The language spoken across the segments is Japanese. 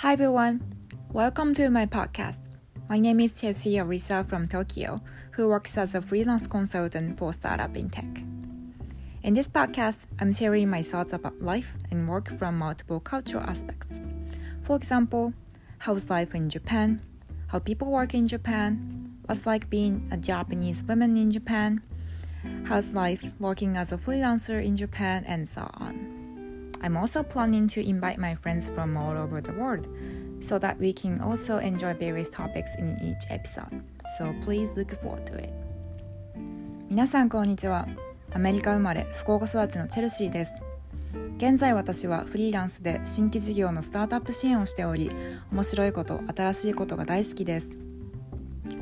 Hi everyone, welcome to my podcast. My name is Chelsea Arisa from Tokyo, who works as a freelance consultant for startup in tech. In this podcast, I'm sharing my thoughts about life and work from multiple cultural aspects. For example, how's life in Japan, how people work in Japan, what's like being a Japanese woman in Japan, how's life working as a freelancer in Japan, and so on. I'm also planning to invite my friends from all over the world so that we can also enjoy various topics in each episode. So please look forward to it. 皆さんこんにちは。アメリカ生まれ、福岡育ちのチェルシーです。現在私はフリーランスで新規事業のスタートアップ支援をしており、面白いこと、新しいことが大好きです。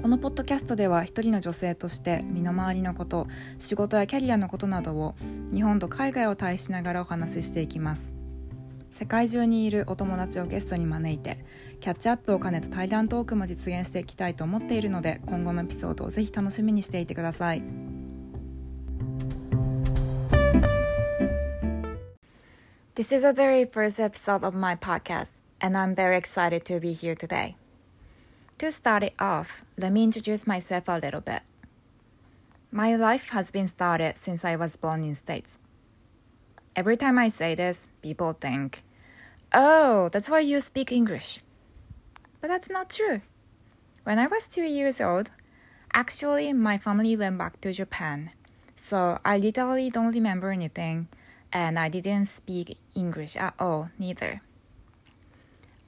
このポッドキャストでは一人の女性として身の回りのこと仕事やキャリアのことなどを日本と海外を対しながらお話ししていきます。世界中にいるお友達をゲストに招いてキャッチアップを兼ねた対談トークも実現していきたいと思っているので今後のエピソードをぜひ楽しみにしていてください。This is the very first episode of my podcast and I'm very excited to be here today. To start it off, let me introduce myself a little bit. My life has been started since I was born in States. Every time I say this, people think, oh, that's why you speak English. But that's not true. When I was two years old, actually, my family went back to Japan. So I literally don't remember anything, and I didn't speak English at all, neither.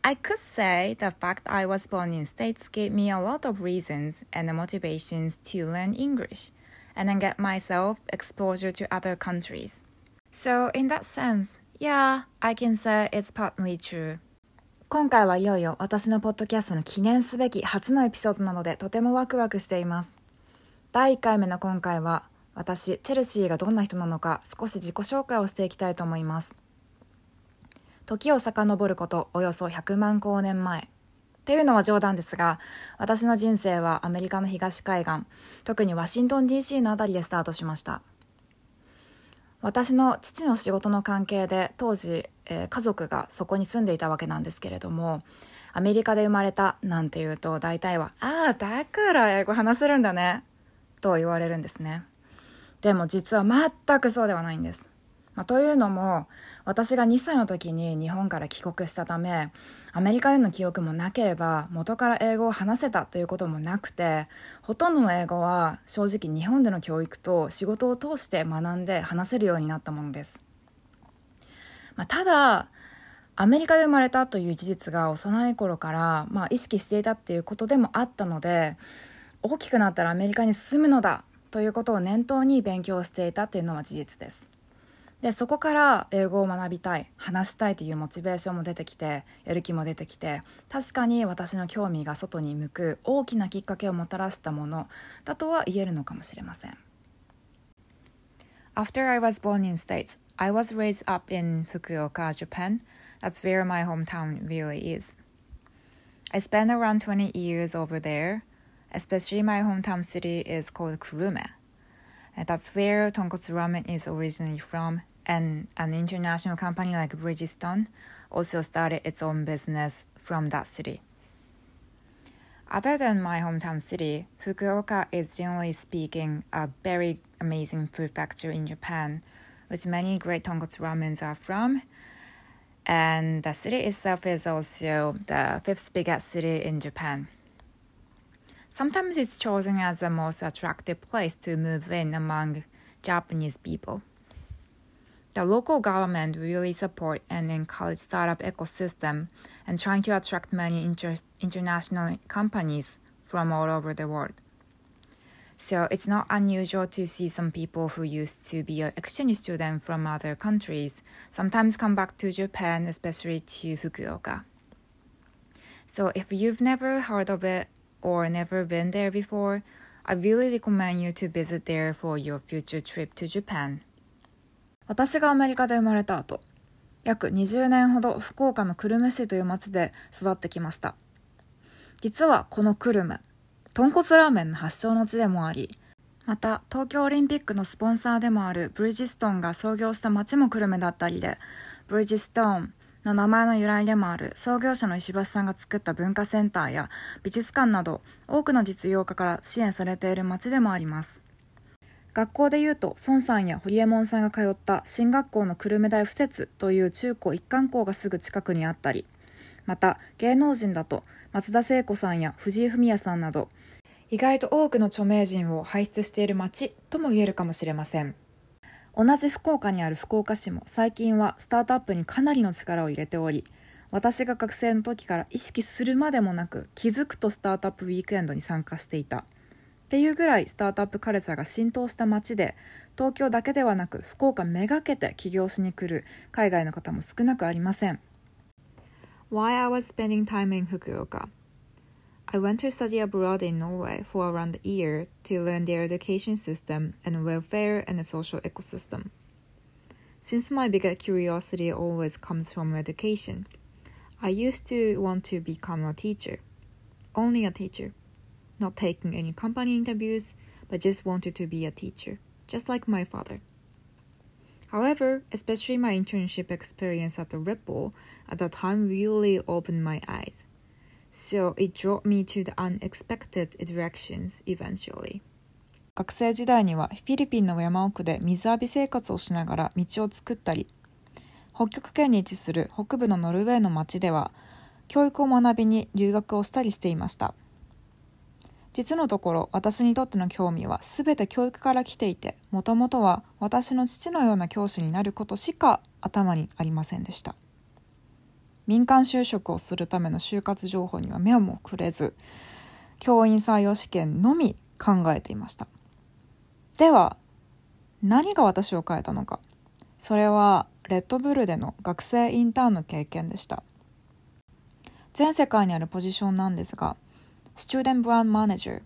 I could say the fact I was born in States gave me a lot of reasons and motivations to learn English and then get myself exposure to other countries. So in that sense, yeah, I can say it's partly true. 今回はいよいよ私のポッドキャストの記念すべき初のエピソードなのでとてもワクワクしています。第1回目の今回は私、チェルシーがどんな人なのか少し自己紹介をしていきたいと思います。時を遡ることおよそ100万光年前。っていうのは冗談ですが私の人生はアメリカの東海岸特にワシントン DC の辺りでスタートしました。私の父の仕事の関係で当時、えー、家族がそこに住んでいたわけなんですけれどもアメリカで生まれたなんて言うと大体は「ああだから英語話せるんだね」と言われるんですね。でも実は全くそうではないんです。まあ、というのも私が2歳の時に日本から帰国したためアメリカでの記憶もなければ元から英語を話せたということもなくてほとんどの英語は正直日本での教育と仕事を通して学んで話せるようになったものです、まあ、ただアメリカで生まれたという事実が幼い頃から、まあ、意識していたっていうことでもあったので大きくなったらアメリカに住むのだということを念頭に勉強していたというのは事実です。でそこから英語を学びたい話したいというモチベーションも出てきてやる気も出てきて確かに私の興味が外に向く大きなきっかけをもたらしたものだとは言えるのかもしれません After I was born in States, I was raised up in Fukuoka, Japan. That's where my hometown really is. I spent around 20 years over there, especially my hometown city is called Kurume. That's where tonkotsu ramen is originally from and an international company like Bridgestone also started its own business from that city. Other than my hometown city, Fukuoka is generally speaking a very amazing food factory in Japan, which many great tonkotsu ramens are from. And the city itself is also the fifth biggest city in Japan. Sometimes it's chosen as the most attractive place to move in among Japanese people. The local government really support and encourage startup ecosystem and trying to attract many inter- international companies from all over the world. So it's not unusual to see some people who used to be an exchange student from other countries sometimes come back to Japan, especially to Fukuoka. So if you've never heard of it or never been there before, I really recommend you to visit there for your future trip to Japan. 私がアメリカで生まれた後、約20年ほど福岡の久留米市という町で育ってきました。実はこの久留米、豚骨ラーメンの発祥の地でもあり、また東京オリンピックのスポンサーでもあるブリヂストンが創業した町も久留米だったりで、ブリヂストン、の名前の由来でもある創業者の石橋さんが作った文化センターや美術館など多くの実用家から支援されている町でもあります学校でいうと孫さんや堀江門さんが通った進学校の久留米大附設という中高一貫校がすぐ近くにあったりまた芸能人だと松田聖子さんや藤井フミヤさんなど意外と多くの著名人を輩出している町とも言えるかもしれません。同じ福岡にある福岡市も最近はスタートアップにかなりの力を入れており私が学生の時から意識するまでもなく気づくとスタートアップウィークエンドに参加していた。っていうぐらいスタートアップカルチャーが浸透した街で東京だけではなく福岡めがけて起業しに来る海外の方も少なくありません Why I was spending time in Fukuoka I went to study abroad in Norway for around a year to learn their education system and welfare and social ecosystem. Since my bigger curiosity always comes from education, I used to want to become a teacher. Only a teacher. Not taking any company interviews, but just wanted to be a teacher, just like my father. However, especially my internship experience at the Ripple at the time really opened my eyes. So it drove me to the unexpected directions eventually. 学生時代にはフィリピンの山奥で水浴び生活をしながら道を作ったり北極圏に位置する北部のノルウェーの町では教育を学びに留学をしたりしていました実のところ私にとっての興味は全て教育から来ていてもともとは私の父のような教師になることしか頭にありませんでした。民間就職をするための就活情報には目をもくれず教員採用試験のみ考えていました。では何が私を変えたのか。それはレッドブルでの学生インターンの経験でした。全世界にあるポジションなんですが Student Brand Manager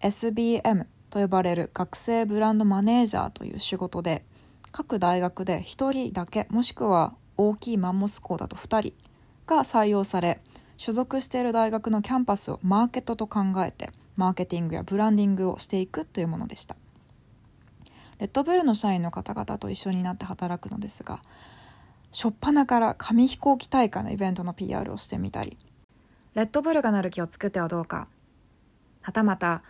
SBM と呼ばれる学生ブランドマネージャーという仕事で各大学で1人だけもしくは大きいマンモス校だと2人が採用され所属している大学のキャンパスをマーケットと考えてマーケティングやブランディングをしていくというものでした。レッドブルの社員の方々と一緒になって働くのですが初っ端から紙飛行機大会のイベントの PR をしてみたりレッドブルが乗る気を作ってはどうか。はたまた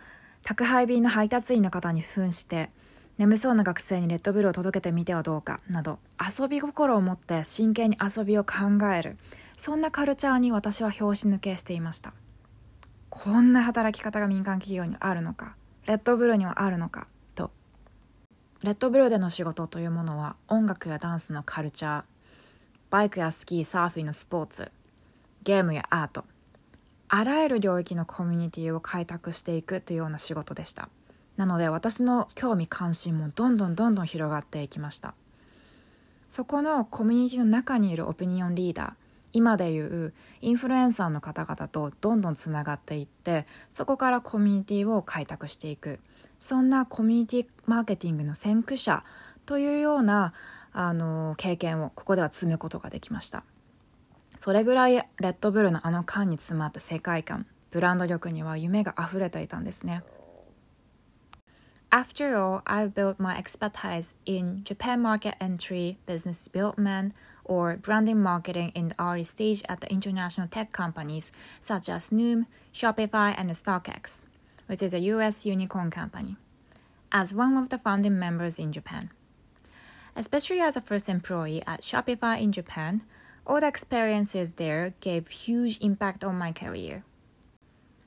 宅配便の配達員の方に扮して眠そうな学生にレッドブルを届けてみてはどうかなど遊び心を持って真剣に遊びを考えるそんなカルチャーに私は拍子抜けしていました。こんな働き方が民間企業にあるのかレッドブルにはあるのかと。レッドブルでの仕事というものは音楽やダンスのカルチャーバイクやスキーサーフィンのスポーツゲームやアートあらゆる領域のコミュニティを開拓していくというような仕事でした。なので私の興味関心もどんどんどんどん広がっていきました。そこのコミュニティの中にいるオピニオンリーダー今でいうインフルエンサーの方々とどんどんつながっていってそこからコミュニティを開拓していく。そんなコミュニティマーケティングの先駆者というようなあの経験をここでは積むことができました。それぐらいレッドブルのあの缶に詰まった世界観ブランド力には夢が溢れていたんですね After all, I've built my expertise in Japan market entry, business development, or branding marketing in the early stage at the international tech companies such as Noom, Shopify, and StockX, which is a US unicorn company, as one of the founding members in Japan. Especially as a first employee at Shopify in Japan, all the experiences there gave huge impact on my career.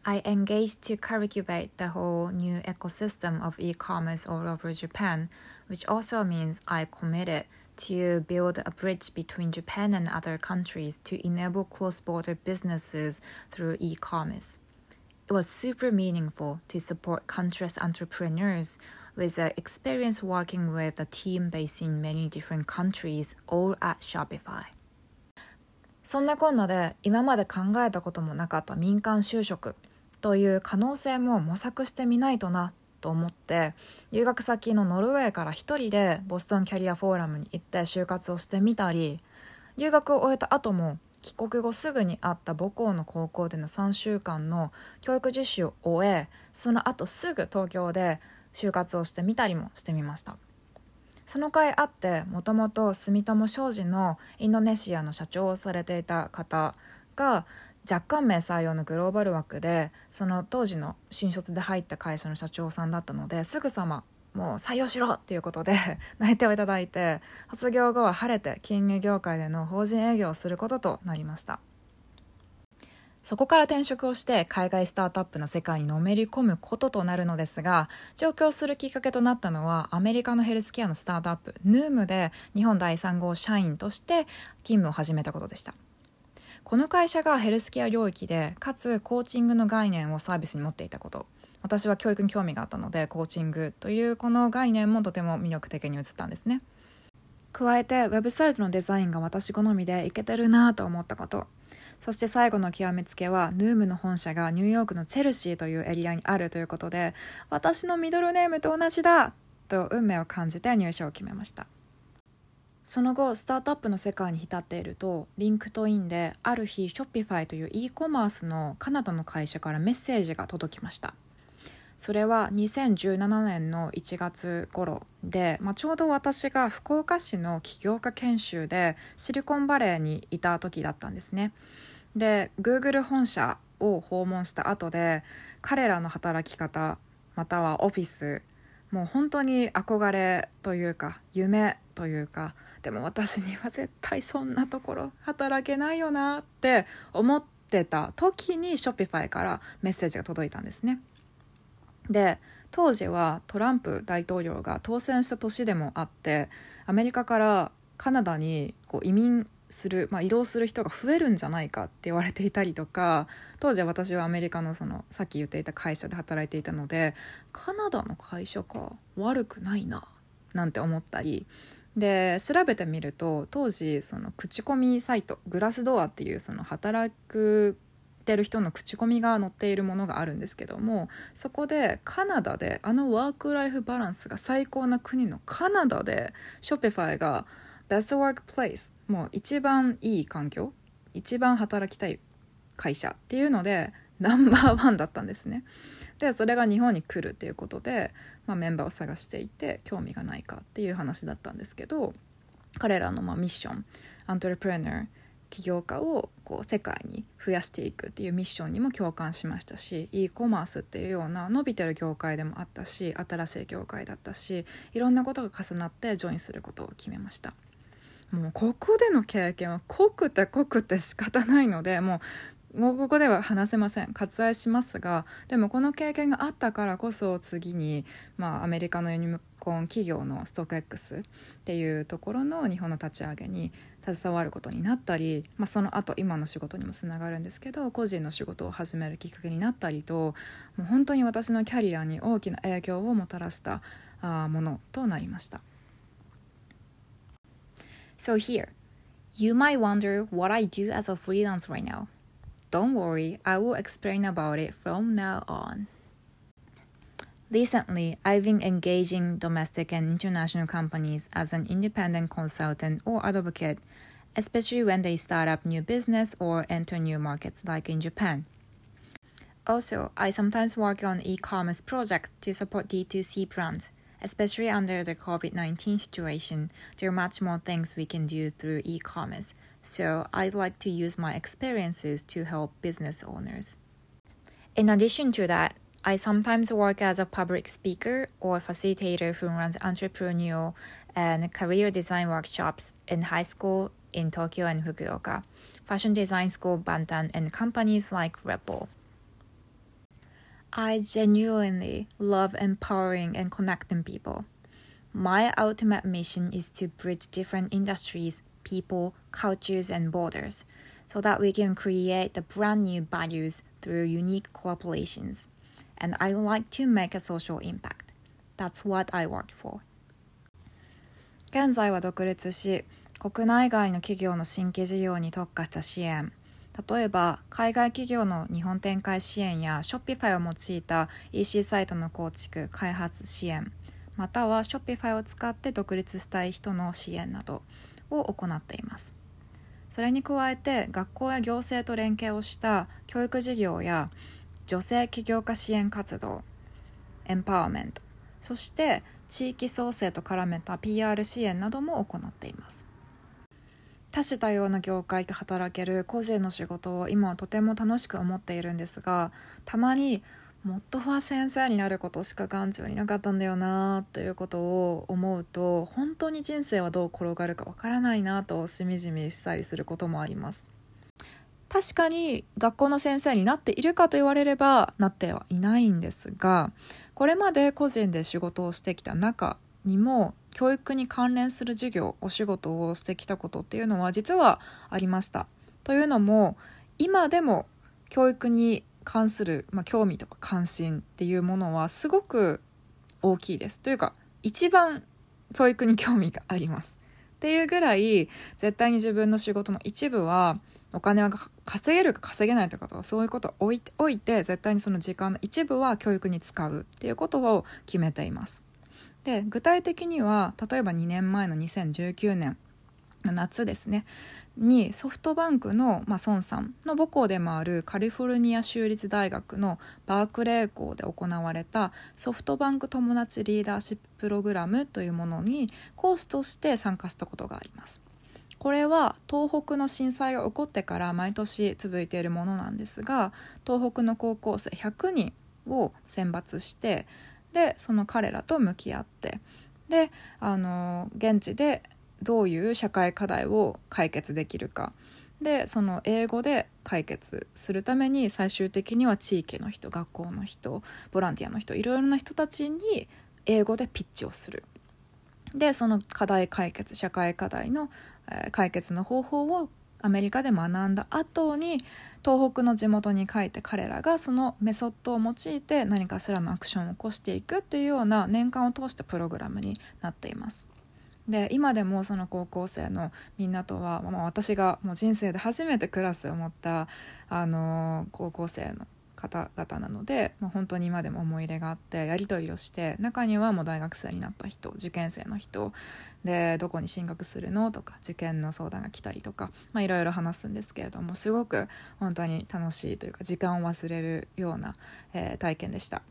I engaged to cultivate the whole new ecosystem of e commerce all over Japan, which also means I committed to build a bridge between Japan and other countries to enable cross border businesses through e commerce. It was super meaningful to support country's entrepreneurs with experience working with a team based in many different countries, all at Shopify. そんなこんなで今まで考えたこともなかった民間就職という可能性も模索してみないとなと思って留学先のノルウェーから一人でボストンキャリアフォーラムに行って就活をしてみたり留学を終えた後も帰国後すぐにあった母校の高校での3週間の教育実習を終えその後すぐ東京で就活をしてみたりもしてみました。その会あってもともと住友商事のインドネシアの社長をされていた方が若干名採用のグローバル枠でその当時の新卒で入った会社の社長さんだったのですぐさまもう採用しろっていうことで 内定をいただいて卒業後は晴れて金融業界での法人営業をすることとなりました。そこから転職をして海外スタートアップの世界にのめり込むこととなるのですが上京するきっかけとなったのはアメリカのヘルスケアのスタートアップ NUM で日本第3号社員として勤務を始めたことでした。この会社がヘルスケア領域でかつコーチングの概念をサービスに持っていたこと。私は教育に興味があったのでコーチングというこの概念もとても魅力的に映ったんですね。加えてウェブサイトのデザインが私好みでいけてるなと思ったこと。そして最後の極めつけはヌームの本社がニューヨークのチェルシーというエリアにあるということで私のミドルネームと同じだと運命を感じて入社を決めました。その後スタートアップの世界に浸っていると LinkedIn である日 Shopify という e コマースのカナダの会社からメッセージが届きました。それは2017年の1月頃で、まあ、ちょうど私が福岡市の起業家研修でシリコンバレーにいた時だったんですね。で Google 本社を訪問した後で彼らの働き方またはオフィスもう本当に憧れというか夢というかでも私には絶対そんなところ働けないよなって思ってた時に Shopify からメッセージが届いたんですね。で当時はトランプ大統領が当選した年でもあってアメリカからカナダにこう移民する、まあ、移動する人が増えるんじゃないかって言われていたりとか 当時は私はアメリカのそのさっき言っていた会社で働いていたのでカナダの会社か悪くないななんて思ったりで調べてみると当時その口コミサイトグラスドアっていうその働くてる人の口コミが載っているものがあるんですけどもそこでカナダであのワークライフバランスが最高な国のカナダでショピファイが Best Workplace もう一番いい環境一番働きたい会社っていうのでナンバーワンだったんですね。でそれが日本に来るっていうことで、まあ、メンバーを探していて興味がないかっていう話だったんですけど彼らのまあミッションアントレプレナー起業家をこう世界に増やしていくっていうミッションにも共感しましたし e コマースっていうような伸びてる業界でもあったし新しい業界だったしいろんなことが重なってジョインすることを決めましたもうここでの経験は濃くて濃くて仕方ないのでもうもうここでは話せません割愛しますがでもこの経験があったからこそ次に、まあ、アメリカのユニコーン企業のストック X っていうところの日本の立ち上げに携わることになったり、まあ、その後今の仕事にもつながるんですけど個人の仕事を始めるきっかけになったりともう本当に私のキャリアに大きな影響をもたらしたあものとなりました。So here, you might wonder what I do as a freelance right now. Don't worry, I will explain about it from now on. Recently, I've been engaging domestic and international companies as an independent consultant or advocate, especially when they start up new business or enter new markets like in Japan. Also, I sometimes work on e-commerce projects to support D2C brands, especially under the COVID-19 situation. There are much more things we can do through e-commerce so I'd like to use my experiences to help business owners. In addition to that, I sometimes work as a public speaker or facilitator who runs entrepreneurial and career design workshops in high school in Tokyo and Fukuoka, fashion design school Bantan, and companies like Rebel. I genuinely love empowering and connecting people. My ultimate mission is to bridge different industries people, cultures, and borders so that we can create the brand new values through unique collaborations. And I like to make a social impact. That's what I work for. 現在は独立し、国内外の企業の新規事業に特化した支援、 例えば海外企業の日本展開支援や Shopify を用いた EC サイトの構築・開発支援、または Shopify を使って独立したい人の支援など、を行っています。それに加えて学校や行政と連携をした教育事業や女性起業家支援活動エンパワーメントそして地域創生と絡めた PR 支援なども行っています。多種多様な業界で働ける個人の仕事を今はとても楽しく思っているんですがたまにもっとファ先生になることしか眼中になかったんだよなということを思うと本当に人生はどう転がるかわからないなとしみじみしたりすることもあります。確かに学校の先生になっているかと言われればなってはいないんですがこれまで個人で仕事をしてきた中にも教育に関連する授業お仕事をしてきたことっていうのは実はありました。というのも今でも教育に関する、まあ、興味とか関心っていうものはすごく大きいです。というか一番教育に興味があります。っていうぐらい絶対に自分の仕事の一部はお金が稼げるか稼げないとかとかそういうことを置いておいて絶対にその時間の一部は教育に使うっていうことを決めています。で具体的には例えば2年前の2019年の夏ですねにソフトバンクの、まあ、孫さんの母校でもあるカリフォルニア州立大学のバークレー校で行われたソフトバンク友達リーダーシッププログラムというものに講師として参加したことがあります。これは東北の震災が起こってから毎年続いているものなんですが東北の高校生100人を選抜してでその彼らと向き合ってであの現地でどういう社会課題を解決できるか。でその英語で解決するために最終的には地域の人学校の人ボランティアの人いろいろな人たちに英語でピッチをする。でその課題解決社会課題の、え、解決の方法をアメリカで学んだ後に東北の地元に帰って彼らがそのメソッドを用いて何かしらのアクションを起こしていくっていうような年間を通したプログラムになっています。で今でもその高校生のみんなとは、まあ、私がもう人生で初めてクラスを持った、あの、高校生の方々なので、まあ、本当に今でも思い入れがあってやり取りをして中にはもう大学生になった人受験生の人でどこに進学するのとか受験の相談が来たりとかいろいろ話すんですけれどもすごく本当に楽しいというか時間を忘れるような、えー、体験でした。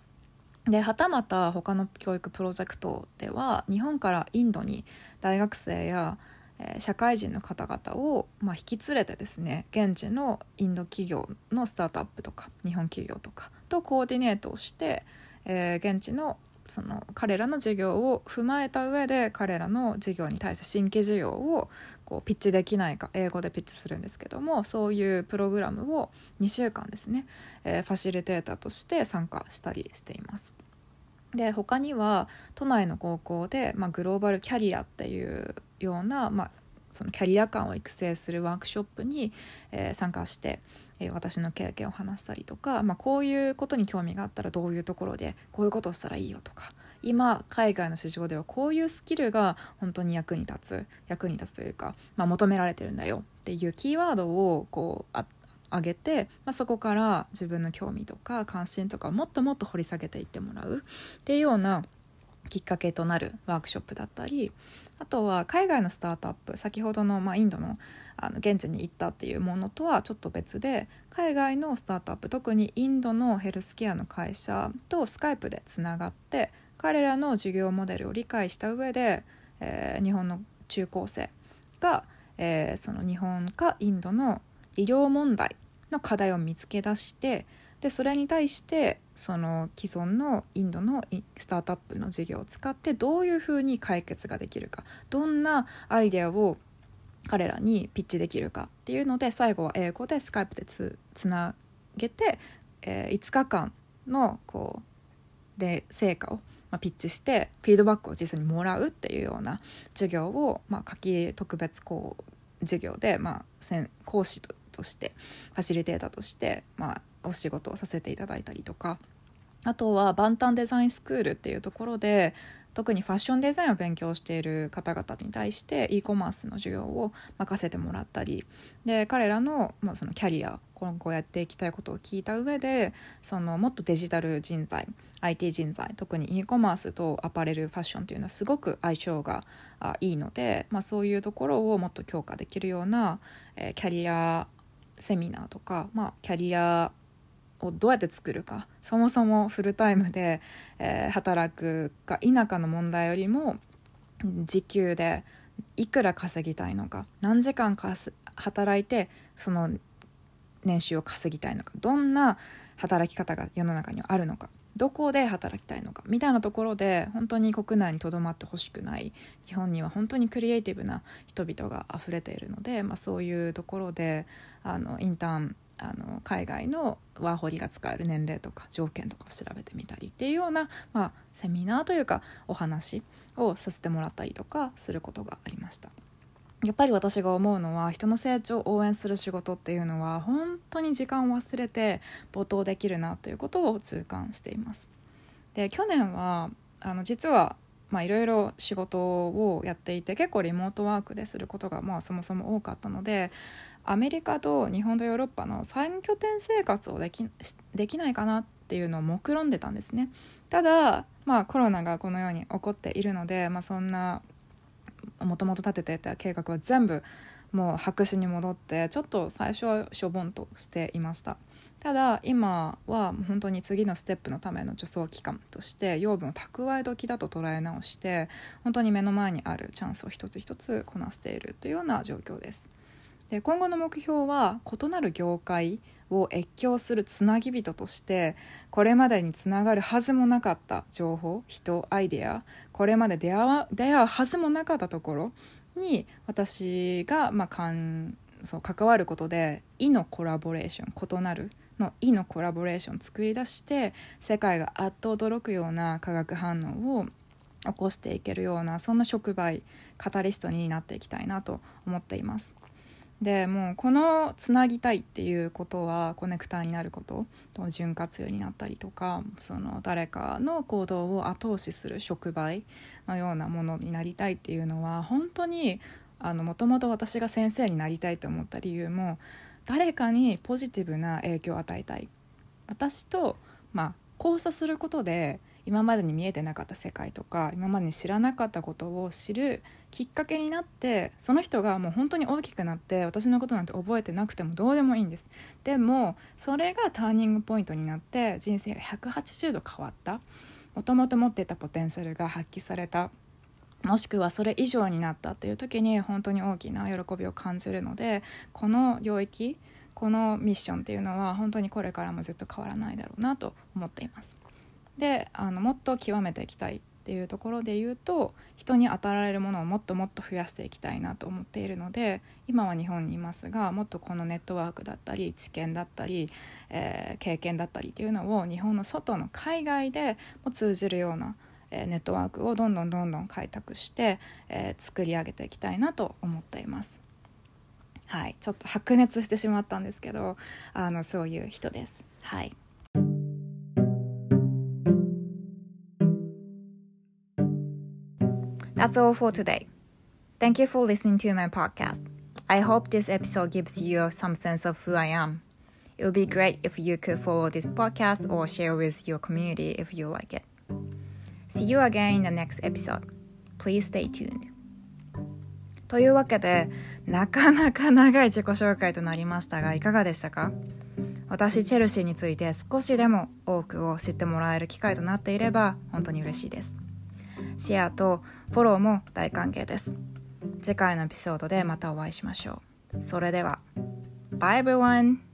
ではたまた他の教育プロジェクトでは日本からインドに大学生やえ社会人の方々を、まあ、引き連れてですね現地のインド企業のスタートアップとか日本企業とかとコーディネートをして、えー、現地のその彼らの事業を踏まえた上で彼らの事業に対して新規事業をこうピッチできないか英語でピッチするんですけどもそういうプログラムを2週間ですね、えー、ファシリテーターとして参加したりしています。で他には都内の高校で、まあ、グローバルキャリアっていうような、まあ、そのキャリア感を育成するワークショップに、えー、参加して、えー、私の経験を話したりとか、まあ、こういうことに興味があったらどういうところでこういうことをしたらいいよとか今海外の市場ではこういうスキルが本当に役に立つ役に立つというか、まあ、求められてるんだよっていうキーワードをこうあ上げて、まあ、そこから自分の興味とか関心とかをもっともっと掘り下げていってもらうっていうようなきっかけとなるワークショップだったりあとは海外のスタートアップ先ほどの、まあ、インドのあの現地に行ったっていうものとはちょっと別で海外のスタートアップ特にインドのヘルスケアの会社とスカイプでつながって彼らの事業モデルを理解した上で、えー、日本の中高生が、えー、その日本かインドの医療問題の課題を見つけ出してでそれに対してその既存のインドのスタートアップの事業を使ってどういうふうに解決ができるかどんなアイデアを彼らにピッチできるかっていうので最後は英語でスカイプでつつなげて、えー、5日間のこうで成果を、まあ、ピッチしてフィードバックを実際にもらうっていうような授業を、まあ、夏季特別こう授業で、まあ、講師ととしてファシリテーターとして、まあ、お仕事をさせていただいたりとかあとはバンタンデザインスクールっていうところで特にファッションデザインを勉強している方々に対して e コマースの授業を任せてもらったりで彼らの,、まあそのキャリア今後やっていきたいことを聞いた上でそのもっとデジタル人材 IT 人材特に e コマースとアパレルファッションというのはすごく相性があいいので、まあ、そういうところをもっと強化できるような、えー、キャリアセミナーとか、まあ、キャリアをどうやって作るかそもそもフルタイムで、えー、働くか否かの問題よりも時給でいくら稼ぎたいのか何時間か働いてその年収を稼ぎたいのかどんな働き方が世の中にはあるのかどこで働きたいのかみたいなところで本当に国内にとどまってほしくない日本には本当にクリエイティブな人々が溢れているので、まあ、そういうところであのインターンあの海外のワーホリが使える年齢とか条件とかを調べてみたりっていうような、まあ、セミナーというかお話をさせてもらったりとかすることがありました。やっぱり私が思うのは人の成長を応援する仕事っていうのは本当に時間を忘れて没頭できるなということを痛感しています。で去年はあの実はいろいろ仕事をやっていて結構リモートワークですることがまあそもそも多かったのでアメリカと日本とヨーロッパの3拠点生活をできできないかなっていうのを目論んでたんですね。ただ、まあ、コロナがこのように起こっているので、まあ、そんなもともと立ててた計画は全部もう白紙に戻ってちょっと最初はしょぼんとしていましたただ今は本当に次のステップのための助走期間として養分を蓄え時だと捉え直して本当に目の前にあるチャンスを一つ一つこなしているというような状況です。で今後の目標は異なる業界を越境するつなぎ人としてこれまでにつながるはずもなかった情報人アイデアこれまで出会うはずもなかったところに私が、まあ、かんそう関わることで「異のコラボレーション」異なるの「異のコラボレーション」作り出して世界があっと驚くような化学反応を起こしていけるようなそんな触媒カタリストになっていきたいなと思っています。でもうこのつなぎたいっていうことはコネクターになること潤滑油になったりとかその誰かの行動を後押しする触媒のようなものになりたいっていうのは本当にもともと私が先生になりたいと思った理由も誰かにポジティブな影響を与えたい。私と、まあ、交差することで今までに見えてなかった世界とか今までに知らなかったことを知るきっかけになってその人がもう本当に大きくなって私のことなんて覚えてなくてもどうでもいいんです。でもそれがターニングポイントになって人生が180度変わった。もともと持っていたポテンシャルが発揮された。もしくはそれ以上になったっていう時に本当に大きな喜びを感じるのでこの領域このミッションっていうのは本当にこれからもずっと変わらないだろうなと思っています。であのもっと極めていきたいっていうところで言うと人に与えられるものをもっともっと増やしていきたいなと思っているので今は日本にいますがもっとこのネットワークだったり知見だったり、えー、経験だったりっていうのを日本の外の海外でも通じるようなネットワークをどんどんどんどん開拓して、えー、作り上げていきたいなと思っています。はい、ちょっと白熱してしまったんですけどあのそういう人です。はい That's all for today. Thank you for listening to my podcast. I hope this episode gives you some sense of who I am. It would be great if you could follow this podcast or share with your community if you like it. See you again in the next episode. Please stay tuned. というわけで、なかなか長い自己紹介となりましたが、いかがでしたか私、チェルシーについて少しでも多くを知ってもらえる機会となっていれば、本当に嬉しいです。シェアとフォローも大歓迎です。次回のエピソードでまたお会いしましょう。それでは、Bye everyone!